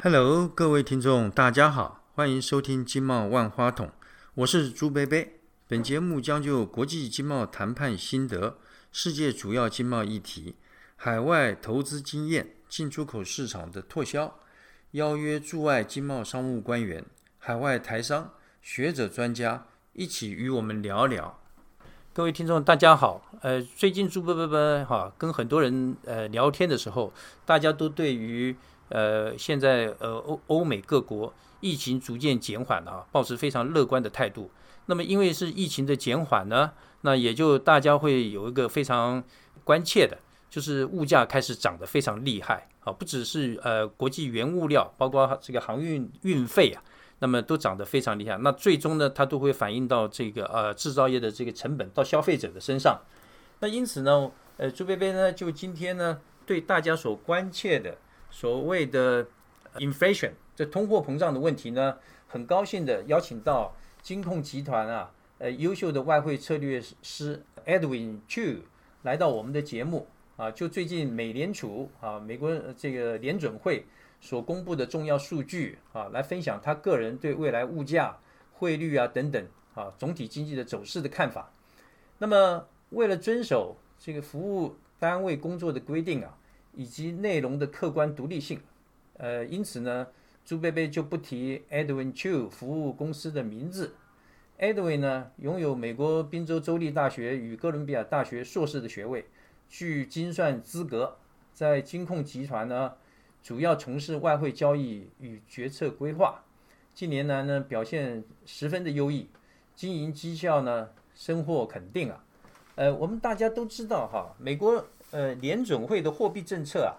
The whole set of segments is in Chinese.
Hello，各位听众，大家好，欢迎收听经贸万花筒，我是朱贝贝。本节目将就国际经贸谈判心得、世界主要经贸议题、海外投资经验、进出口市场的拓销，邀约驻外经贸商务官员、海外台商、学者专家一起与我们聊聊。各位听众，大家好。呃，最近朱伯伯伯哈跟很多人呃聊天的时候，大家都对于呃现在呃欧欧美各国疫情逐渐减缓了啊，保持非常乐观的态度。那么因为是疫情的减缓呢，那也就大家会有一个非常关切的，就是物价开始涨得非常厉害啊，不只是呃国际原物料，包括这个航运运费啊。那么都涨得非常厉害，那最终呢，它都会反映到这个呃制造业的这个成本到消费者的身上。那因此呢，呃朱贝贝呢就今天呢对大家所关切的所谓的 inflation 这通货膨胀的问题呢，很高兴的邀请到金控集团啊呃优秀的外汇策略师 Edwin Chu 来到我们的节目啊，就最近美联储啊美国这个联准会。所公布的重要数据啊，来分享他个人对未来物价、汇率啊等等啊总体经济的走势的看法。那么，为了遵守这个服务单位工作的规定啊，以及内容的客观独立性，呃，因此呢，朱贝贝就不提 Edwin Chu 服务公司的名字。Edwin 呢，拥有美国宾州州立大学与哥伦比亚大学硕士的学位，具精算资格，在金控集团呢。主要从事外汇交易与决策规划，近年来呢表现十分的优异，经营绩效呢深获肯定啊。呃，我们大家都知道哈，美国呃联准会的货币政策啊，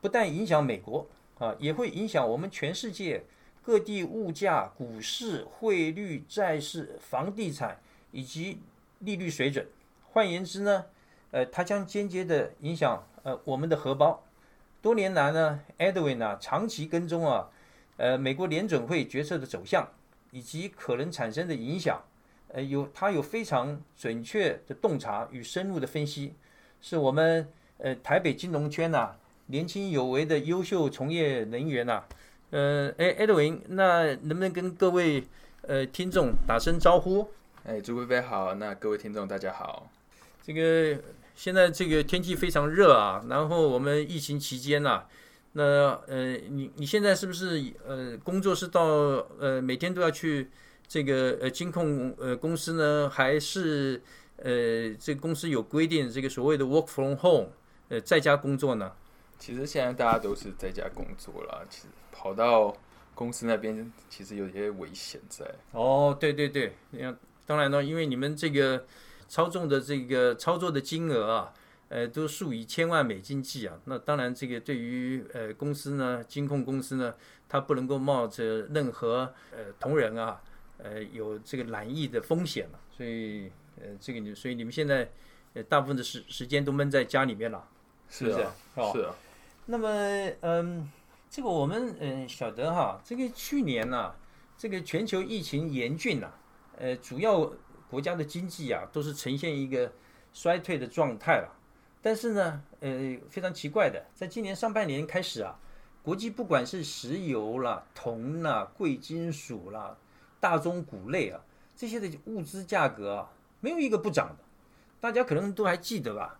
不但影响美国啊，也会影响我们全世界各地物价、股市、汇率、债市、房地产以及利率水准。换言之呢，呃，它将间接的影响呃我们的荷包。多年来呢，Edwin 啊长期跟踪啊，呃，美国联准会决策的走向以及可能产生的影响，呃，有他有非常准确的洞察与深入的分析，是我们呃台北金融圈呐年轻有为的优秀从业人员呐，呃，哎，Edwin，那能不能跟各位呃听众打声招呼？哎，朱贝贝好，那各位听众大家好，这个。现在这个天气非常热啊，然后我们疫情期间呐，那呃，你你现在是不是呃工作是到呃每天都要去这个呃金控呃公司呢？还是呃这个公司有规定这个所谓的 work from home 呃在家工作呢？其实现在大家都是在家工作了，其实跑到公司那边其实有些危险在。哦，对对对，你看，当然呢，因为你们这个。操纵的这个操作的金额啊，呃，都数以千万美金计啊。那当然，这个对于呃公司呢，金控公司呢，它不能够冒着任何呃同仁啊，呃有这个懒意的风险了。所以呃，这个你，所以你们现在呃大部分的时时间都闷在家里面了，是不是？是啊。那么嗯，这个我们嗯晓得哈，这个去年呢，这个全球疫情严峻呐，呃，主要。国家的经济啊，都是呈现一个衰退的状态了。但是呢，呃，非常奇怪的，在今年上半年开始啊，国际不管是石油啦、铜啦、贵金属啦、大宗谷类啊这些的物资价格啊，没有一个不涨的。大家可能都还记得吧？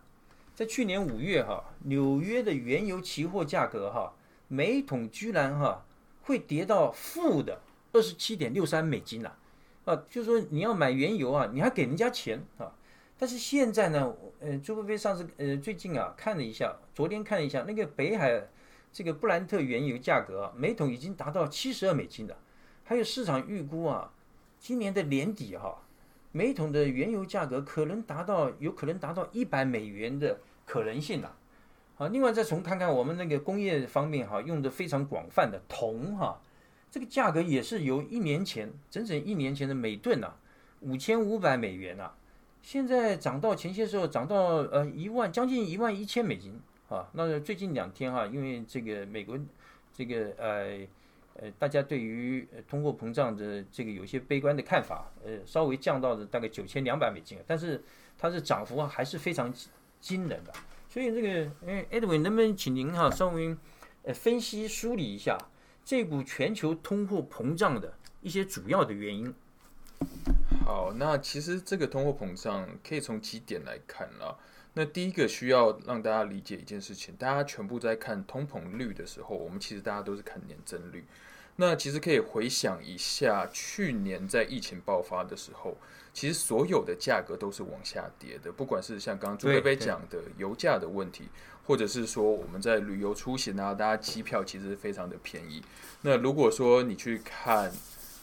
在去年五月哈，纽约的原油期货价格哈，每桶居然哈会跌到负的二十七点六三美金了。啊，就是说你要买原油啊，你还给人家钱啊。但是现在呢，呃，朱飞飞上次呃最近啊看了一下，昨天看了一下那个北海这个布兰特原油价格，每桶已经达到七十二美金了。还有市场预估啊，今年的年底哈，每桶的原油价格可能达到有可能达到一百美元的可能性了。好，另外再从看看我们那个工业方面哈，用的非常广泛的铜哈。这个价格也是由一年前整整一年前的每吨呐五千五百美元呐，现在涨到前些时候涨到呃一万将近一万一千美金啊。那最近两天哈，因为这个美国这个呃呃大家对于通货膨胀的这个有些悲观的看法，呃稍微降到了大概九千两百美金，但是它的涨幅还是非常惊人的。所以这个哎，Edwin 能不能请您哈稍微呃分析梳理一下？这股全球通货膨胀的一些主要的原因。好，那其实这个通货膨胀可以从几点来看啦。那第一个需要让大家理解一件事情，大家全部在看通膨率的时候，我们其实大家都是看年增率。那其实可以回想一下，去年在疫情爆发的时候，其实所有的价格都是往下跌的，不管是像刚刚朱贝贝讲的油价的问题，或者是说我们在旅游出行啊，大家机票其实非常的便宜。那如果说你去看，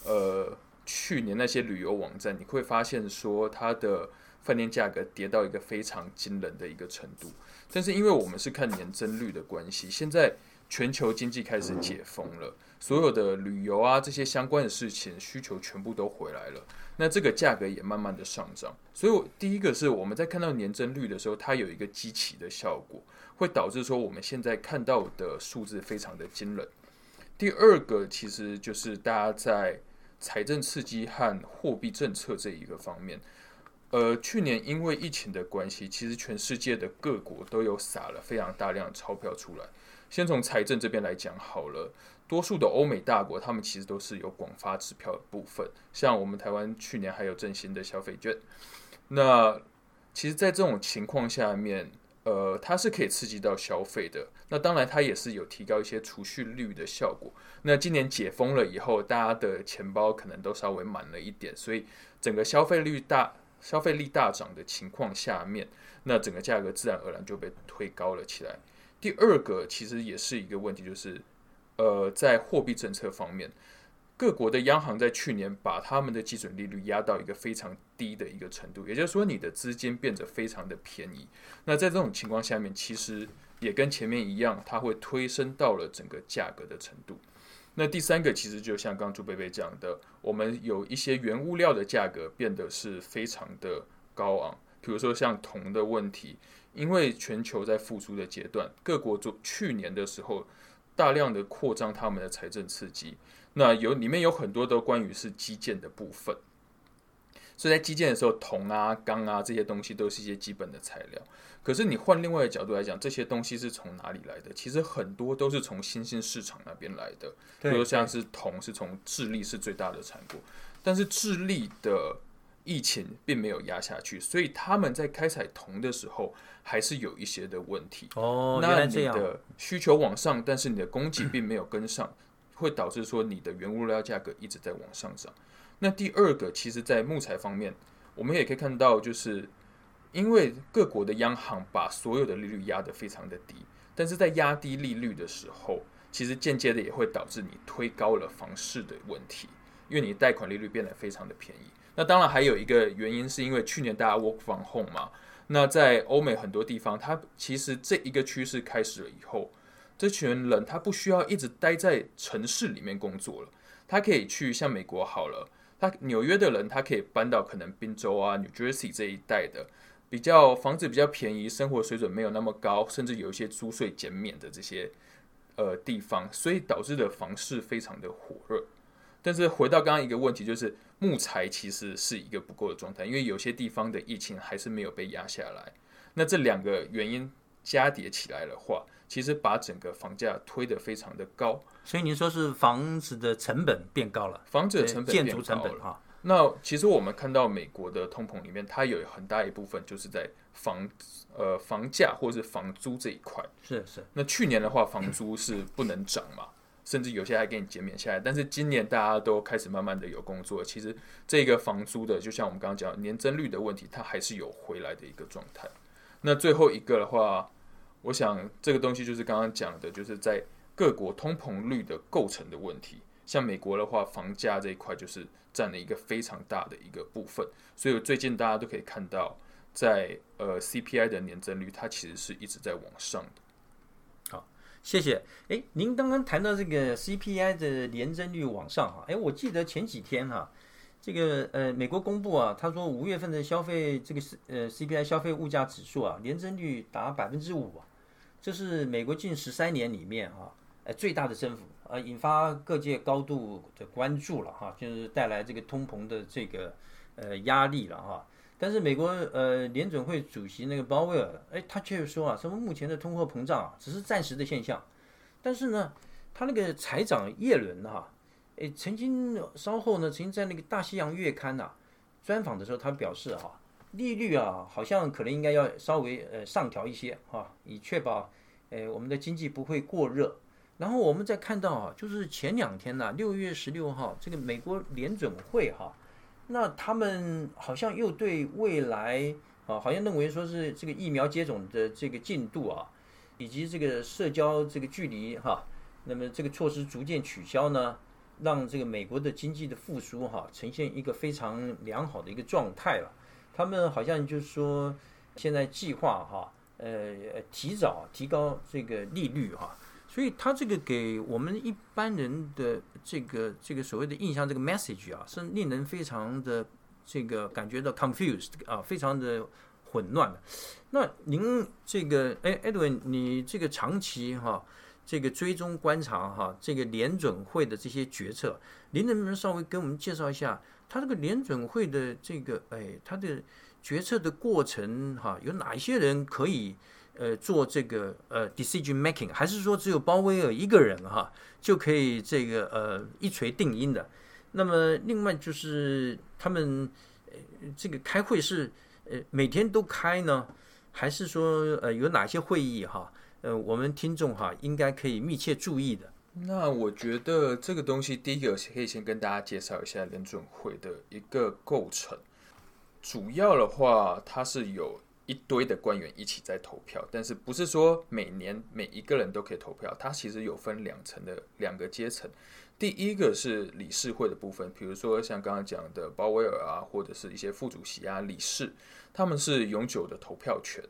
呃，去年那些旅游网站，你会发现说它的饭店价格跌到一个非常惊人的一个程度。但是因为我们是看年增率的关系，现在全球经济开始解封了。所有的旅游啊，这些相关的事情需求全部都回来了，那这个价格也慢慢的上涨。所以，第一个是我们在看到年增率的时候，它有一个积起的效果，会导致说我们现在看到的数字非常的惊人。第二个其实就是大家在财政刺激和货币政策这一个方面，呃，去年因为疫情的关系，其实全世界的各国都有撒了非常大量的钞票出来。先从财政这边来讲好了。多数的欧美大国，他们其实都是有广发支票的部分，像我们台湾去年还有振兴的消费券。那其实，在这种情况下面，呃，它是可以刺激到消费的。那当然，它也是有提高一些储蓄率的效果。那今年解封了以后，大家的钱包可能都稍微满了一点，所以整个消费率大、消费力大涨的情况下面，那整个价格自然而然就被推高了起来。第二个其实也是一个问题，就是。呃，在货币政策方面，各国的央行在去年把他们的基准利率压到一个非常低的一个程度，也就是说，你的资金变得非常的便宜。那在这种情况下面，其实也跟前面一样，它会推升到了整个价格的程度。那第三个，其实就像刚朱贝贝讲的，我们有一些原物料的价格变得是非常的高昂，比如说像铜的问题，因为全球在复苏的阶段，各国做去年的时候。大量的扩张他们的财政刺激，那有里面有很多都关于是基建的部分，所以在基建的时候，铜啊、钢啊这些东西都是一些基本的材料。可是你换另外的角度来讲，这些东西是从哪里来的？其实很多都是从新兴市场那边来的，比如像是铜是从智利是最大的产国，但是智利的。疫情并没有压下去，所以他们在开采铜的时候还是有一些的问题。哦，那你的需求往上，但是你的供给并没有跟上，会导致说你的原物料价格一直在往上涨。那第二个，其实在木材方面，我们也可以看到，就是因为各国的央行把所有的利率压得非常的低，但是在压低利率的时候，其实间接的也会导致你推高了房市的问题，因为你贷款利率变得非常的便宜。那当然还有一个原因，是因为去年大家 work from home 嘛。那在欧美很多地方，它其实这一个趋势开始了以后，这群人他不需要一直待在城市里面工作了，他可以去像美国好了，他纽约的人他可以搬到可能宾州啊、New Jersey 这一带的比较房子比较便宜、生活水准没有那么高，甚至有一些租税减免的这些呃地方，所以导致的房市非常的火热。但是回到刚刚一个问题，就是木材其实是一个不够的状态，因为有些地方的疫情还是没有被压下来。那这两个原因加叠起来的话，其实把整个房价推得非常的高。所以您说是房子的成本变高了，房子的成本、建筑成本哈。那其实我们看到美国的通膨里面，它有很大一部分就是在房呃房价或者是房租这一块。是是。那去年的话，房租是不能涨嘛？甚至有些还给你减免下来，但是今年大家都开始慢慢的有工作，其实这个房租的，就像我们刚刚讲年增率的问题，它还是有回来的一个状态。那最后一个的话，我想这个东西就是刚刚讲的，就是在各国通膨率的构成的问题。像美国的话，房价这一块就是占了一个非常大的一个部分，所以最近大家都可以看到，在呃 CPI 的年增率，它其实是一直在往上的。好谢谢。哎，您刚刚谈到这个 CPI 的年增率往上哈，哎，我记得前几天哈，这个呃美国公布啊，他说五月份的消费这个是呃 CPI 消费物价指数啊，年增率达百分之五啊，这是美国近十三年里面啊，呃最大的增幅啊，引发各界高度的关注了哈，就是带来这个通膨的这个呃压力了哈。但是美国呃联准会主席那个鲍威尔，哎，他却说啊，什么目前的通货膨胀啊，只是暂时的现象。但是呢，他那个财长耶伦哈，诶，曾经稍后呢，曾经在那个大西洋月刊呐专访的时候，他表示哈，利率啊，好像可能应该要稍微呃上调一些哈，以确保诶我们的经济不会过热。然后我们再看到啊，就是前两天呢，六月十六号，这个美国联准会哈，那他们好像又对未来啊，好像认为说是这个疫苗接种的这个进度啊，以及这个社交这个距离哈，那么这个措施逐渐取消呢，让这个美国的经济的复苏哈，呈现一个非常良好的一个状态了。他们好像就是说，现在计划哈，呃，提早提高这个利率哈。所以他这个给我们一般人的这个这个所谓的印象，这个 message 啊，是令人非常的这个感觉到 confused 啊，非常的混乱的。那您这个哎，Edwin，你这个长期哈，这个追踪观察哈，这个联准会的这些决策，您能不能稍微给我们介绍一下，他这个联准会的这个哎，他的决策的过程哈，有哪一些人可以？呃，做这个呃 decision making，还是说只有鲍威尔一个人哈就可以这个呃一锤定音的？那么另外就是他们呃这个开会是呃每天都开呢，还是说呃有哪些会议哈？呃，我们听众哈应该可以密切注意的。那我觉得这个东西第一个可以先跟大家介绍一下联准会的一个构成，主要的话它是有。一堆的官员一起在投票，但是不是说每年每一个人都可以投票？它其实有分两层的两个阶层。第一个是理事会的部分，比如说像刚刚讲的鲍威尔啊，或者是一些副主席啊、理事，他们是永久的投票权。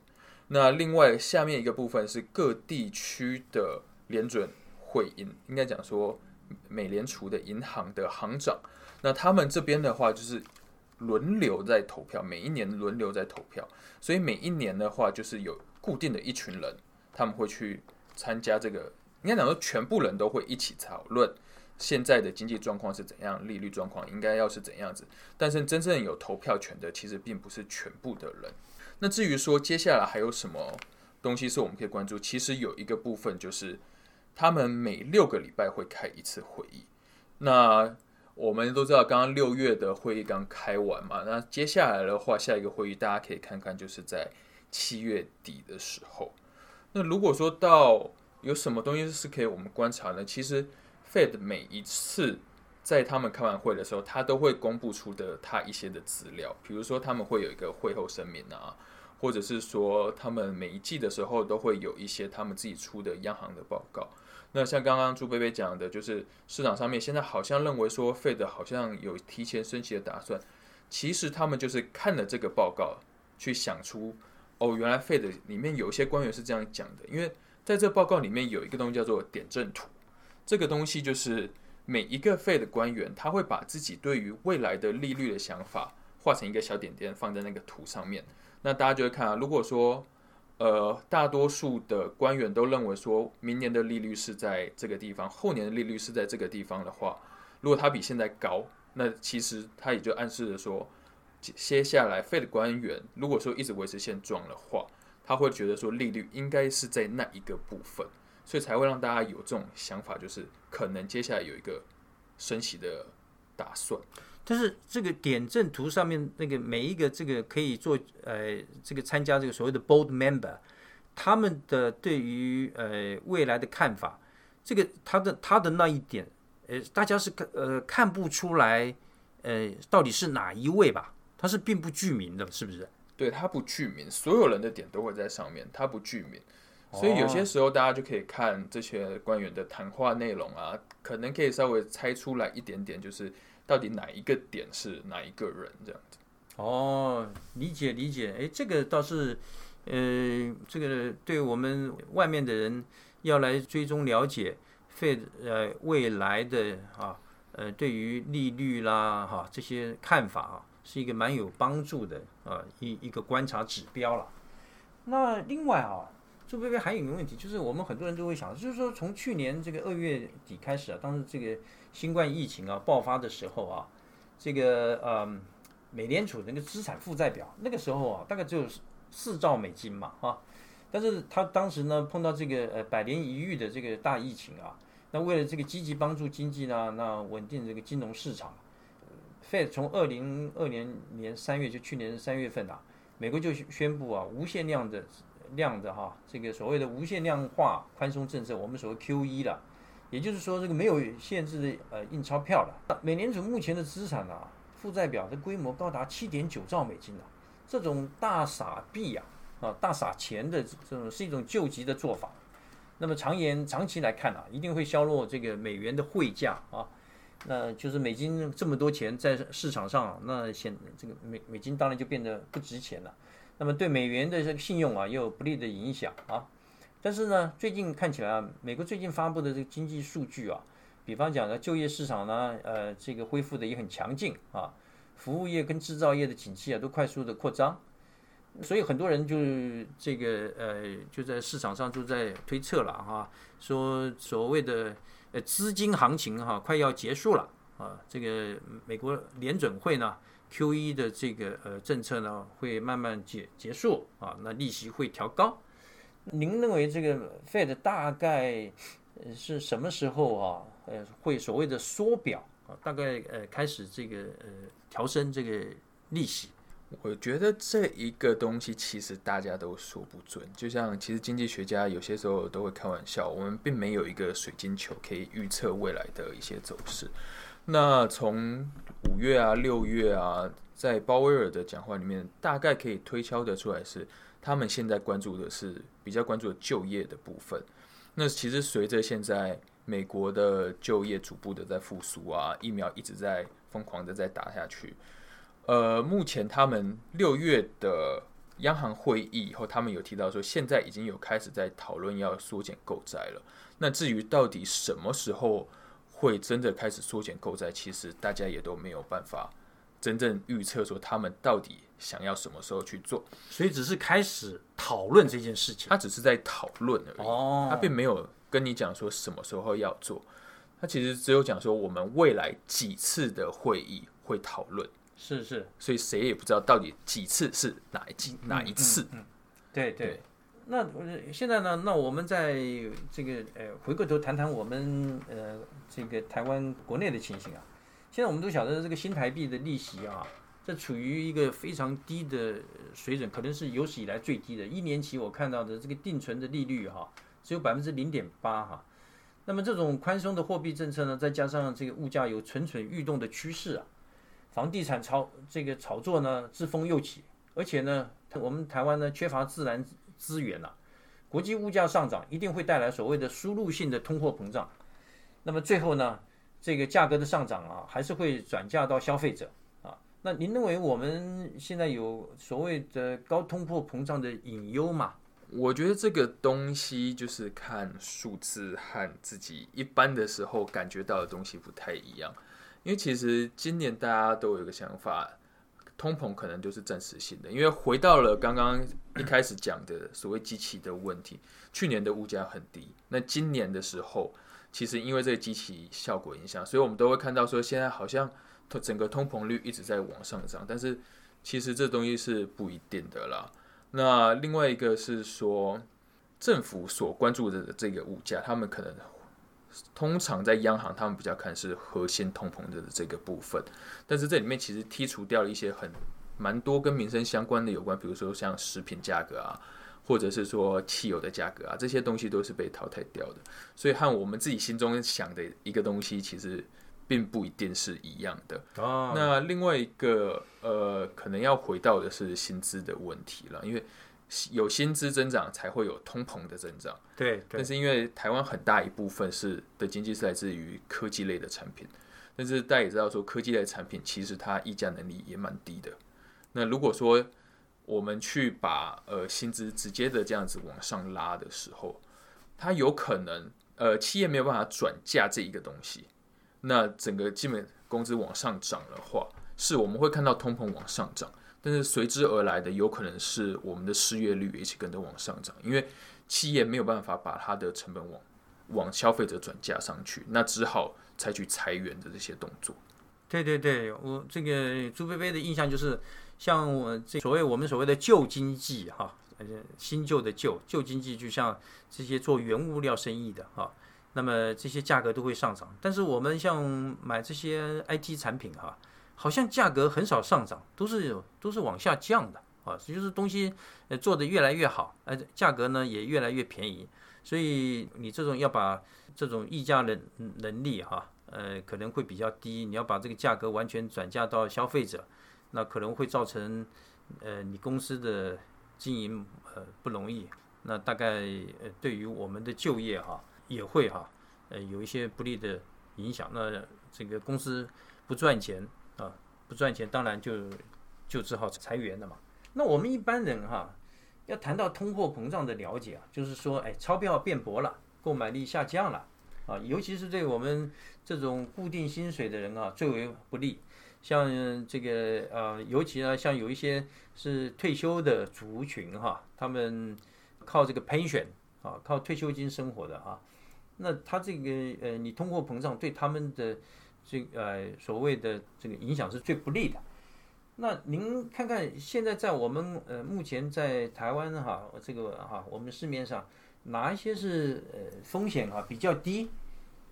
那另外下面一个部分是各地区的联准会银，应该讲说美联储的银行的行长，那他们这边的话就是。轮流在投票，每一年轮流在投票，所以每一年的话，就是有固定的一群人，他们会去参加这个。应该讲说，全部人都会一起讨论现在的经济状况是怎样，利率状况应该要是怎样子。但是真正有投票权的，其实并不是全部的人。那至于说接下来还有什么东西是我们可以关注，其实有一个部分就是，他们每六个礼拜会开一次会议。那我们都知道，刚刚六月的会议刚开完嘛，那接下来的话，下一个会议大家可以看看，就是在七月底的时候。那如果说到有什么东西是可以我们观察呢？其实 Fed 每一次在他们开完会的时候，他都会公布出的他一些的资料，比如说他们会有一个会后声明啊，或者是说他们每一季的时候都会有一些他们自己出的央行的报告。那像刚刚朱贝贝讲的，就是市场上面现在好像认为说，Fed 好像有提前升息的打算。其实他们就是看了这个报告，去想出哦，原来 Fed 里面有一些官员是这样讲的。因为在这报告里面有一个东西叫做点阵图，这个东西就是每一个 Fed 官员他会把自己对于未来的利率的想法画成一个小点点，放在那个图上面。那大家就会看啊，如果说。呃，大多数的官员都认为说，明年的利率是在这个地方，后年的利率是在这个地方的话，如果它比现在高，那其实它也就暗示着说，接下来费的官员如果说一直维持现状的话，他会觉得说利率应该是在那一个部分，所以才会让大家有这种想法，就是可能接下来有一个升息的打算。但是这个点阵图上面那个每一个这个可以做呃这个参加这个所谓的 board member，他们的对于呃未来的看法，这个他的他的那一点，呃大家是看呃看不出来呃到底是哪一位吧？他是并不具名的，是不是？对他不具名，所有人的点都会在上面，他不具名，所以有些时候大家就可以看这些官员的谈话内容啊，可能可以稍微猜出来一点点，就是。到底哪一个点是哪一个人这样子？哦，理解理解，哎，这个倒是，呃，这个对我们外面的人要来追踪了解费呃未来的啊，呃，对于利率啦哈这些看法啊，是一个蛮有帮助的啊一一个观察指标了。那另外啊，这边还有一个问题，就是我们很多人都会想，就是说从去年这个二月底开始啊，当时这个。新冠疫情啊爆发的时候啊，这个呃美联储那个资产负债表那个时候啊大概只有四兆美金嘛啊，但是他当时呢碰到这个呃百年一遇的这个大疫情啊，那为了这个积极帮助经济呢，那稳定这个金融市场，Fed 从二零二零年三月就去年三月份啊，美国就宣布啊无限量的量的哈这个所谓的无限量化宽松政策，我们所谓 QE 了，也就是说这个没有限制的呃印钞票了。美联储目前的资产啊负债表的规模高达七点九兆美金啊，这种大傻币啊啊大傻钱的这种是一种救急的做法。那么长延长期来看啊，一定会削弱这个美元的汇价啊，那就是美金这么多钱在市场上，那显这个美美金当然就变得不值钱了。那么对美元的这个信用啊，也有不利的影响啊。但是呢，最近看起来啊，美国最近发布的这个经济数据啊，比方讲呢，就业市场呢，呃，这个恢复的也很强劲啊，服务业跟制造业的景气啊，都快速的扩张。所以很多人就这个呃，就在市场上就在推测了哈，说所谓的呃资金行情哈快要结束了啊，这个美国联准会呢 QE 的这个呃政策呢会慢慢结结束啊，那利息会调高。您认为这个 Fed 大概是什么时候啊？呃，会所谓的缩表啊？大概呃开始这个呃调升这个利息？我觉得这一个东西其实大家都说不准，就像其实经济学家有些时候都会开玩笑，我们并没有一个水晶球可以预测未来的一些走势。那从五月啊、六月啊，在鲍威尔的讲话里面，大概可以推敲得出来是他们现在关注的是比较关注就业的部分。那其实随着现在美国的就业逐步的在复苏啊，疫苗一直在疯狂的在打下去。呃，目前他们六月的央行会议以后，他们有提到说，现在已经有开始在讨论要缩减购债了。那至于到底什么时候会真的开始缩减购债，其实大家也都没有办法真正预测说他们到底想要什么时候去做。所以只是开始讨论这件事情，他只是在讨论而已，哦，他并没有跟你讲说什么时候要做。他其实只有讲说，我们未来几次的会议会讨论。是是，所以谁也不知道到底几次是哪一几哪一次。嗯，对对。那现在呢？那我们在这个呃，回过头谈谈我们呃这个台湾国内的情形啊。现在我们都晓得这个新台币的利息啊，这处于一个非常低的水准，可能是有史以来最低的。一年期我看到的这个定存的利率哈，只有百分之零点八哈。那么这种宽松的货币政策呢，再加上这个物价有蠢蠢欲动的趋势啊。房地产炒这个炒作呢，自风又起，而且呢，我们台湾呢缺乏自然资源了，国际物价上涨一定会带来所谓的输入性的通货膨胀，那么最后呢，这个价格的上涨啊，还是会转嫁到消费者啊。那您认为我们现在有所谓的高通货膨胀的隐忧吗？我觉得这个东西就是看数字和自己一般的时候感觉到的东西不太一样。因为其实今年大家都有一个想法，通膨可能就是暂时性的。因为回到了刚刚一开始讲的所谓机器的问题，去年的物价很低，那今年的时候，其实因为这个机器效果影响，所以我们都会看到说现在好像整个通膨率一直在往上涨，但是其实这东西是不一定的啦。那另外一个是说，政府所关注的这个物价，他们可能。通常在央行，他们比较看是核心通膨的这个部分，但是这里面其实剔除掉了一些很蛮多跟民生相关的有关，比如说像食品价格啊，或者是说汽油的价格啊，这些东西都是被淘汰掉的。所以和我们自己心中想的一个东西，其实并不一定是一样的。那另外一个呃，可能要回到的是薪资的问题了，因为。有薪资增长才会有通膨的增长，对。但是因为台湾很大一部分是的经济是来自于科技类的产品，但是大家也知道说科技类产品其实它溢价能力也蛮低的。那如果说我们去把呃薪资直接的这样子往上拉的时候，它有可能呃企业没有办法转嫁这一个东西，那整个基本工资往上涨的话，是我们会看到通膨往上涨。但是随之而来的有可能是我们的失业率一起跟着往上涨，因为企业没有办法把它的成本往往消费者转嫁上去，那只好采取裁员的这些动作。对对对，我这个朱贝贝的印象就是，像我这所谓我们所谓的旧经济哈，新旧的旧旧经济，就像这些做原物料生意的哈，那么这些价格都会上涨。但是我们像买这些 IT 产品哈，好像价格很少上涨，都是都是往下降的啊，就是东西呃做的越来越好，呃价格呢也越来越便宜。所以你这种要把这种议价的能力哈，呃可能会比较低。你要把这个价格完全转嫁到消费者，那可能会造成呃你公司的经营呃不容易。那大概呃对于我们的就业哈也会哈呃有一些不利的影响。那这个公司不赚钱啊不赚钱，当然就就只好裁员了嘛。那我们一般人哈。要谈到通货膨胀的了解啊，就是说，哎，钞票变薄了，购买力下降了，啊，尤其是对我们这种固定薪水的人啊，最为不利。像这个呃，尤其呢，像有一些是退休的族群哈，他们靠这个 pension 啊，靠退休金生活的哈，那他这个呃，你通货膨胀对他们的这呃所谓的这个影响是最不利的。那您看看现在在我们呃目前在台湾哈这个哈我们市面上哪一些是呃风险啊比较低，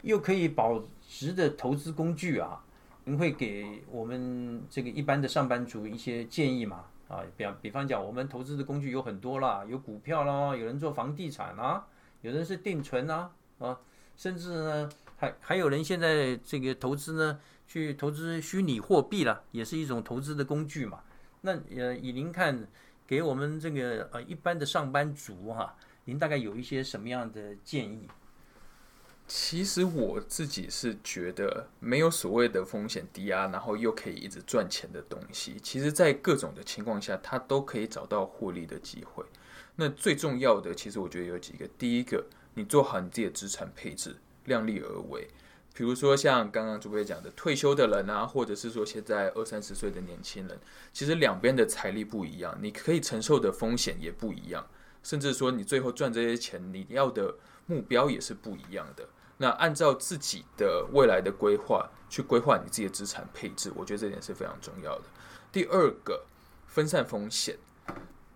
又可以保值的投资工具啊？您会给我们这个一般的上班族一些建议吗？啊，比比方讲，我们投资的工具有很多啦，有股票啦，有人做房地产啊，有人是定存啊，啊，甚至呢还还有人现在这个投资呢。去投资虚拟货币了，也是一种投资的工具嘛。那呃，以您看，给我们这个呃一般的上班族哈，您大概有一些什么样的建议？其实我自己是觉得，没有所谓的风险低压，然后又可以一直赚钱的东西。其实，在各种的情况下，它都可以找到获利的机会。那最重要的，其实我觉得有几个。第一个，你做好你自己的资产配置，量力而为。比如说像刚刚主播讲的，退休的人啊，或者是说现在二三十岁的年轻人，其实两边的财力不一样，你可以承受的风险也不一样，甚至说你最后赚这些钱，你要的目标也是不一样的。那按照自己的未来的规划去规划你自己的资产配置，我觉得这点是非常重要的。第二个，分散风险，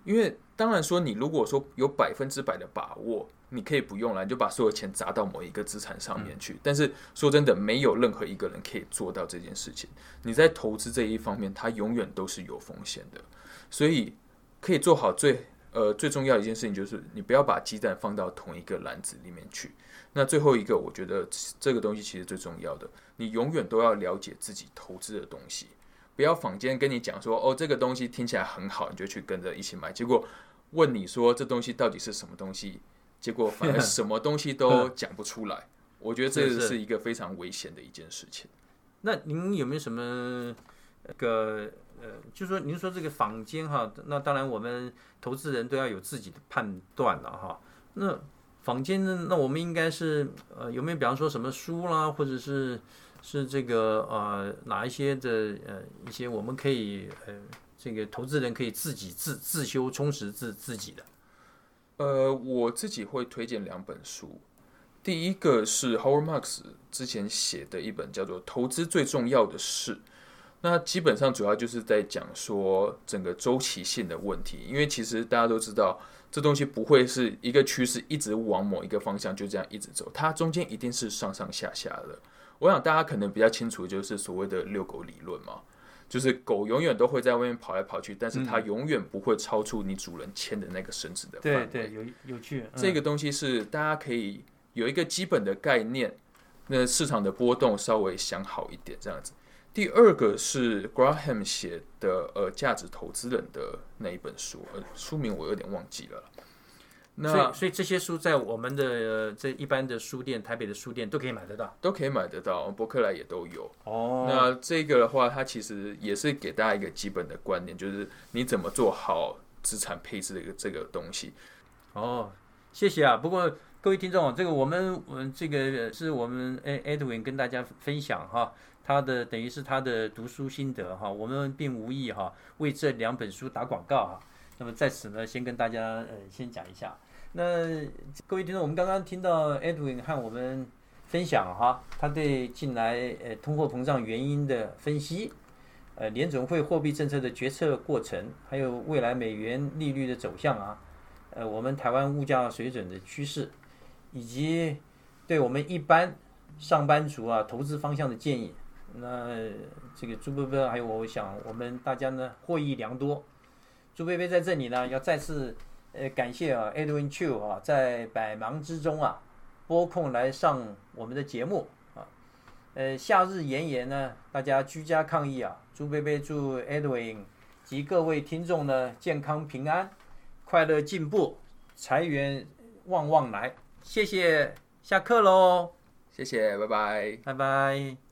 因为当然说你如果说有百分之百的把握。你可以不用了，你就把所有钱砸到某一个资产上面去。但是说真的，没有任何一个人可以做到这件事情。你在投资这一方面，它永远都是有风险的。所以可以做好最呃最重要一件事情，就是你不要把鸡蛋放到同一个篮子里面去。那最后一个，我觉得这个东西其实最重要的，你永远都要了解自己投资的东西，不要坊间跟你讲说哦这个东西听起来很好，你就去跟着一起买。结果问你说这东西到底是什么东西？结果反而什么东西都讲不出来，我觉得这是一个非常危险的一件事情。那您有没有什么个呃，就说您说这个坊间哈，那当然我们投资人都要有自己的判断了哈。那坊间呢，那我们应该是呃，有没有比方说什么书啦，或者是是这个呃哪一些的呃一些我们可以呃这个投资人可以自己自自修充实自自己的。呃，我自己会推荐两本书，第一个是 Howard Marks 之前写的一本叫做《投资最重要的事》，那基本上主要就是在讲说整个周期性的问题，因为其实大家都知道，这东西不会是一个趋势一直往某一个方向就这样一直走，它中间一定是上上下下的。我想大家可能比较清楚，就是所谓的遛狗理论嘛。就是狗永远都会在外面跑来跑去，但是它永远不会超出你主人牵的那个绳子的范围。对对，有有趣。这个东西是大家可以有一个基本的概念，那市场的波动稍微想好一点这样子。第二个是 Graham 写的呃价值投资人的那一本书，呃书名我有点忘记了。那所以这些书在我们的这一般的书店，台北的书店都可以买得到，都可以买得到，博客来也都有。哦，那这个的话，它其实也是给大家一个基本的观念，就是你怎么做好资产配置的一个这个东西。哦，谢谢啊。不过各位听众，这个我们嗯，这个是我们 Edwin 跟大家分享哈，他的等于是他的读书心得哈，我们并无意哈为这两本书打广告哈。那么在此呢，先跟大家呃先讲一下。那各位听众，我们刚刚听到 Edwin 和我们分享哈，他对近来呃通货膨胀原因的分析，呃联总会货币政策的决策过程，还有未来美元利率的走向啊，呃我们台湾物价水准的趋势，以及对我们一般上班族啊投资方向的建议。那这个朱贝贝还有我想我们大家呢获益良多。朱贝贝在这里呢要再次呃感谢啊 Edwin Chu 啊在百忙之中啊拨空来上我们的节目啊。呃夏日炎炎呢大家居家抗疫啊，朱贝贝祝 Edwin 及各位听众呢健康平安、快乐进步、财源旺旺来。谢谢，下课喽，谢谢，拜拜。拜拜。